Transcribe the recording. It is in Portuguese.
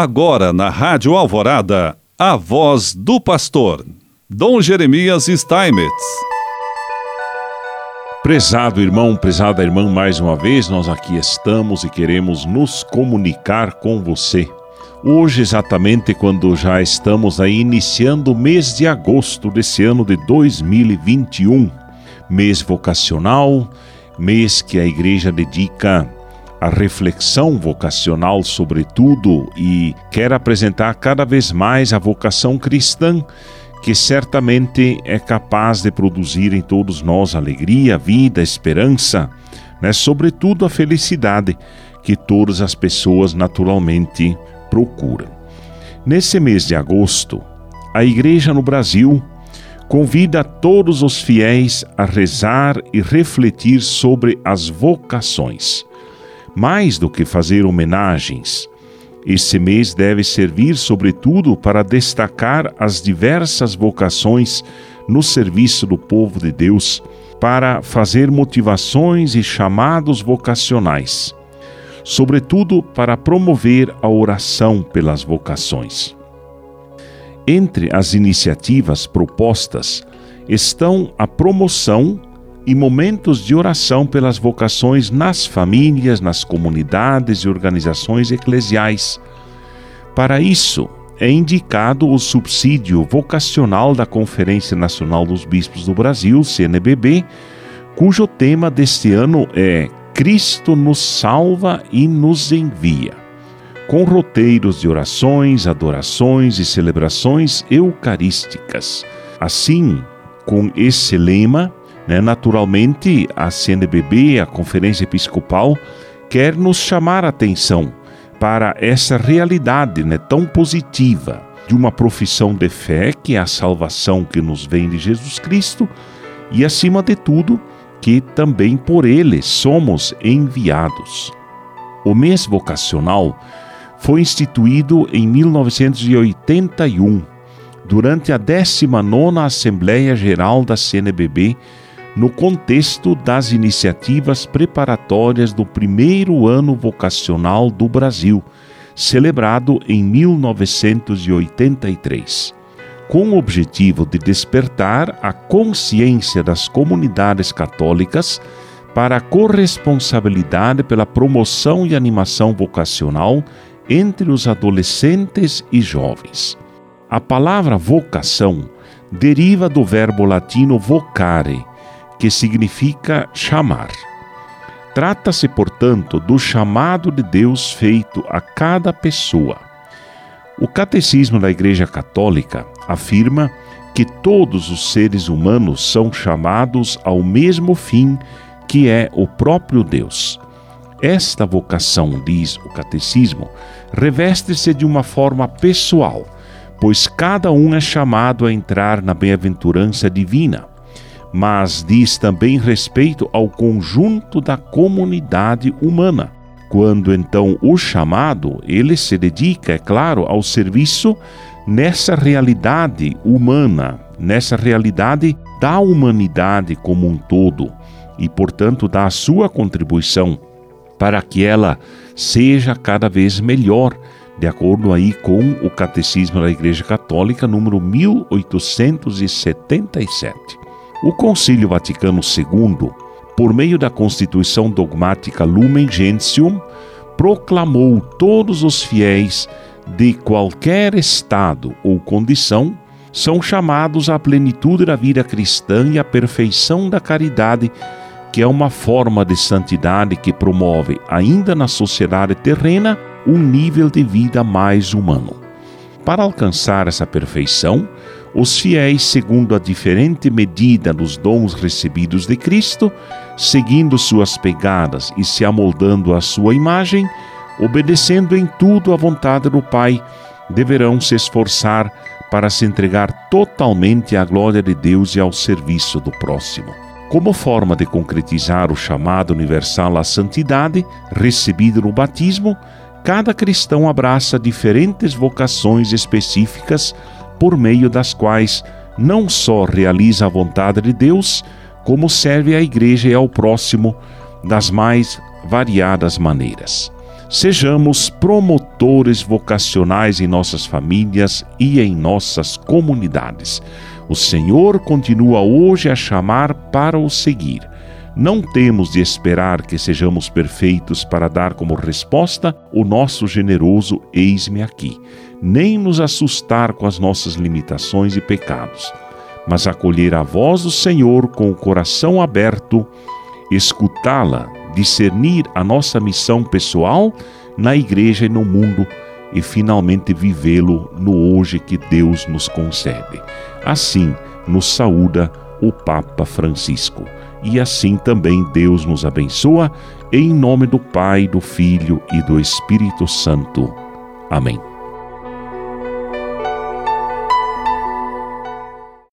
Agora na Rádio Alvorada, a voz do pastor, Dom Jeremias Steinmetz. Prezado irmão, prezada irmã, mais uma vez nós aqui estamos e queremos nos comunicar com você. Hoje, exatamente quando já estamos aí iniciando o mês de agosto desse ano de 2021, mês vocacional, mês que a igreja dedica a reflexão vocacional, sobretudo, e quer apresentar cada vez mais a vocação cristã, que certamente é capaz de produzir em todos nós alegria, vida, esperança, né? sobretudo a felicidade que todas as pessoas naturalmente procuram. Nesse mês de agosto, a Igreja no Brasil convida todos os fiéis a rezar e refletir sobre as vocações. Mais do que fazer homenagens, esse mês deve servir, sobretudo, para destacar as diversas vocações no serviço do povo de Deus, para fazer motivações e chamados vocacionais, sobretudo para promover a oração pelas vocações. Entre as iniciativas propostas estão a promoção e momentos de oração pelas vocações nas famílias, nas comunidades e organizações eclesiais. Para isso, é indicado o subsídio vocacional da Conferência Nacional dos Bispos do Brasil, CNBB, cujo tema deste ano é Cristo nos salva e nos envia, com roteiros de orações, adorações e celebrações eucarísticas. Assim, com esse lema, né? Naturalmente, a CNBB, a Conferência Episcopal, quer nos chamar a atenção para essa realidade né, tão positiva de uma profissão de fé, que é a salvação que nos vem de Jesus Cristo, e acima de tudo, que também por ele somos enviados. O mês vocacional foi instituído em 1981, durante a 19ª Assembleia Geral da CNBB, no contexto das iniciativas preparatórias do primeiro ano vocacional do Brasil, celebrado em 1983, com o objetivo de despertar a consciência das comunidades católicas para a corresponsabilidade pela promoção e animação vocacional entre os adolescentes e jovens. A palavra vocação deriva do verbo latino vocare, que significa chamar. Trata-se, portanto, do chamado de Deus feito a cada pessoa. O Catecismo da Igreja Católica afirma que todos os seres humanos são chamados ao mesmo fim, que é o próprio Deus. Esta vocação, diz o Catecismo, reveste-se de uma forma pessoal, pois cada um é chamado a entrar na bem-aventurança divina mas diz também respeito ao conjunto da comunidade humana. Quando então o chamado, ele se dedica, é claro, ao serviço nessa realidade humana, nessa realidade da humanidade como um todo, e portanto dá a sua contribuição para que ela seja cada vez melhor, de acordo aí com o Catecismo da Igreja Católica número 1877. O Concílio Vaticano II, por meio da Constituição Dogmática Lumen Gentium, proclamou todos os fiéis de qualquer estado ou condição são chamados à plenitude da vida cristã e à perfeição da caridade, que é uma forma de santidade que promove, ainda na sociedade terrena, um nível de vida mais humano. Para alcançar essa perfeição, os fiéis, segundo a diferente medida dos dons recebidos de Cristo, seguindo suas pegadas e se amoldando à sua imagem, obedecendo em tudo à vontade do Pai, deverão se esforçar para se entregar totalmente à glória de Deus e ao serviço do próximo. Como forma de concretizar o chamado universal à santidade, recebido no batismo, cada cristão abraça diferentes vocações específicas por meio das quais não só realiza a vontade de Deus, como serve à igreja e ao próximo das mais variadas maneiras. Sejamos promotores vocacionais em nossas famílias e em nossas comunidades. O Senhor continua hoje a chamar para o seguir. Não temos de esperar que sejamos perfeitos para dar como resposta o nosso generoso eis-me aqui, nem nos assustar com as nossas limitações e pecados, mas acolher a voz do Senhor com o coração aberto, escutá-la discernir a nossa missão pessoal na igreja e no mundo e finalmente vivê-lo no hoje que Deus nos concede. Assim nos saúda o Papa Francisco. E assim também Deus nos abençoa, em nome do Pai, do Filho e do Espírito Santo. Amém.